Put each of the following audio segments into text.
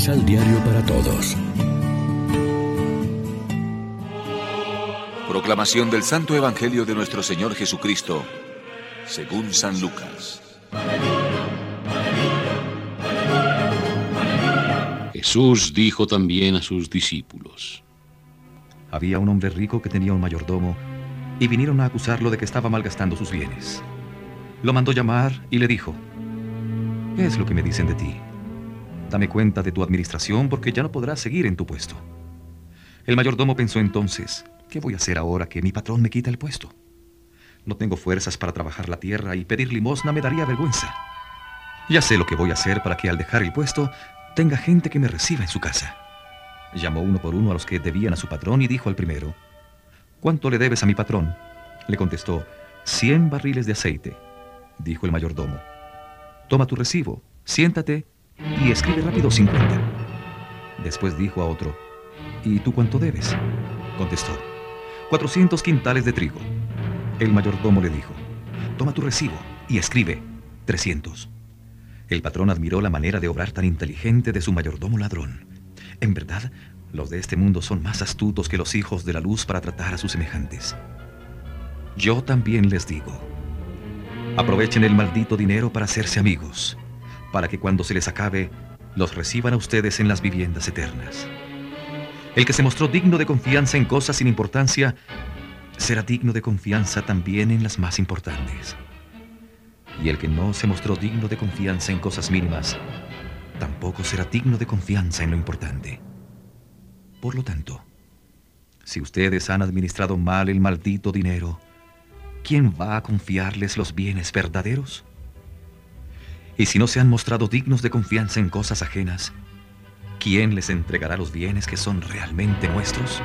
Misal Diario para Todos. Proclamación del Santo Evangelio de nuestro Señor Jesucristo, según San Lucas. Jesús dijo también a sus discípulos. Había un hombre rico que tenía un mayordomo y vinieron a acusarlo de que estaba malgastando sus bienes. Lo mandó llamar y le dijo, ¿qué es lo que me dicen de ti? Dame cuenta de tu administración porque ya no podrás seguir en tu puesto. El mayordomo pensó entonces, ¿qué voy a hacer ahora que mi patrón me quita el puesto? No tengo fuerzas para trabajar la tierra y pedir limosna me daría vergüenza. Ya sé lo que voy a hacer para que al dejar el puesto tenga gente que me reciba en su casa. Llamó uno por uno a los que debían a su patrón y dijo al primero, ¿Cuánto le debes a mi patrón? Le contestó, cien barriles de aceite. Dijo el mayordomo, toma tu recibo, siéntate y escribe rápido 50. Después dijo a otro, ¿y tú cuánto debes? Contestó, 400 quintales de trigo. El mayordomo le dijo, toma tu recibo y escribe 300. El patrón admiró la manera de obrar tan inteligente de su mayordomo ladrón. En verdad, los de este mundo son más astutos que los hijos de la luz para tratar a sus semejantes. Yo también les digo, aprovechen el maldito dinero para hacerse amigos para que cuando se les acabe, los reciban a ustedes en las viviendas eternas. El que se mostró digno de confianza en cosas sin importancia, será digno de confianza también en las más importantes. Y el que no se mostró digno de confianza en cosas mínimas, tampoco será digno de confianza en lo importante. Por lo tanto, si ustedes han administrado mal el maldito dinero, ¿quién va a confiarles los bienes verdaderos? Y si no se han mostrado dignos de confianza en cosas ajenas, ¿quién les entregará los bienes que son realmente nuestros?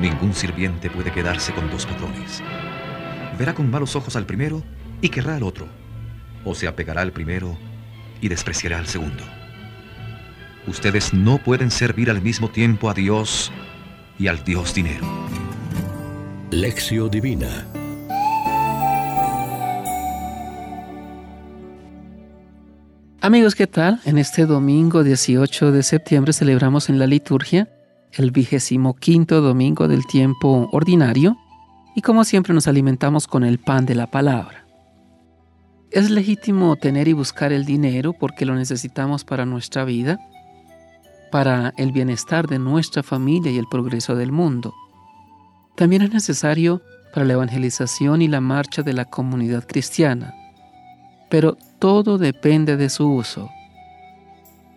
Ningún sirviente puede quedarse con dos patrones. Verá con malos ojos al primero y querrá al otro, o se apegará al primero y despreciará al segundo. Ustedes no pueden servir al mismo tiempo a Dios y al Dios dinero. Lección Divina Amigos, ¿qué tal? En este domingo 18 de septiembre celebramos en la liturgia el vigésimo quinto domingo del tiempo ordinario y como siempre nos alimentamos con el pan de la palabra. Es legítimo tener y buscar el dinero porque lo necesitamos para nuestra vida, para el bienestar de nuestra familia y el progreso del mundo. También es necesario para la evangelización y la marcha de la comunidad cristiana. Pero todo depende de su uso.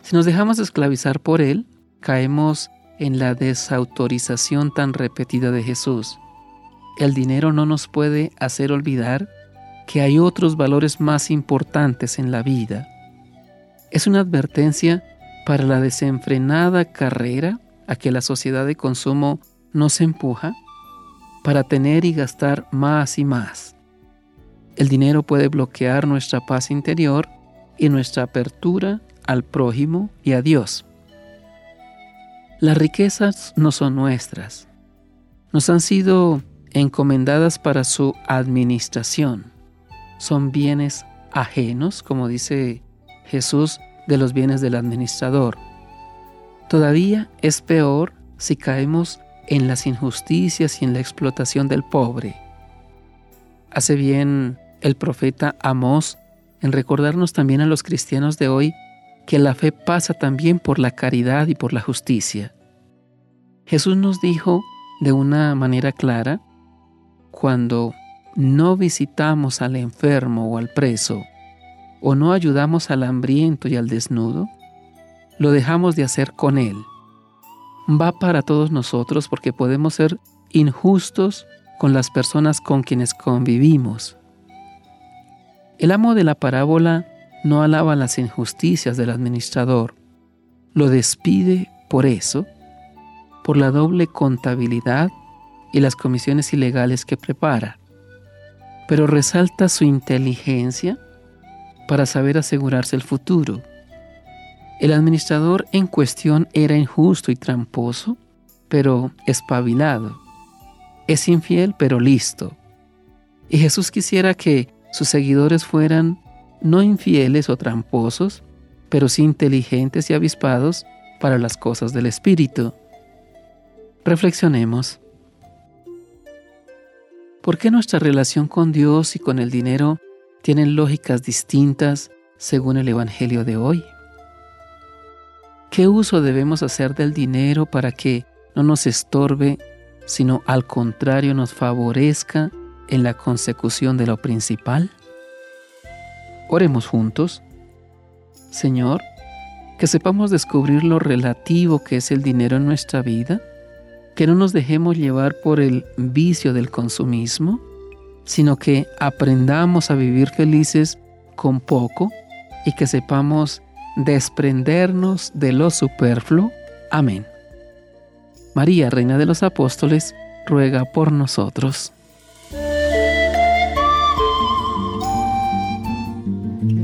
Si nos dejamos esclavizar por él, caemos en la desautorización tan repetida de Jesús. El dinero no nos puede hacer olvidar que hay otros valores más importantes en la vida. Es una advertencia para la desenfrenada carrera a que la sociedad de consumo nos empuja para tener y gastar más y más. El dinero puede bloquear nuestra paz interior y nuestra apertura al prójimo y a Dios. Las riquezas no son nuestras. Nos han sido encomendadas para su administración. Son bienes ajenos, como dice Jesús, de los bienes del administrador. Todavía es peor si caemos en las injusticias y en la explotación del pobre. Hace bien el profeta Amós en recordarnos también a los cristianos de hoy que la fe pasa también por la caridad y por la justicia. Jesús nos dijo de una manera clara, cuando no visitamos al enfermo o al preso, o no ayudamos al hambriento y al desnudo, lo dejamos de hacer con él. Va para todos nosotros porque podemos ser injustos con las personas con quienes convivimos. El amo de la parábola no alaba las injusticias del administrador, lo despide por eso, por la doble contabilidad y las comisiones ilegales que prepara, pero resalta su inteligencia para saber asegurarse el futuro. El administrador en cuestión era injusto y tramposo, pero espabilado. Es infiel, pero listo. Y Jesús quisiera que sus seguidores fueran no infieles o tramposos, pero sí inteligentes y avispados para las cosas del Espíritu. Reflexionemos. ¿Por qué nuestra relación con Dios y con el dinero tienen lógicas distintas según el Evangelio de hoy? ¿Qué uso debemos hacer del dinero para que no nos estorbe, sino al contrario nos favorezca en la consecución de lo principal? Oremos juntos. Señor, que sepamos descubrir lo relativo que es el dinero en nuestra vida, que no nos dejemos llevar por el vicio del consumismo, sino que aprendamos a vivir felices con poco y que sepamos desprendernos de lo superfluo. Amén. María, Reina de los Apóstoles, ruega por nosotros.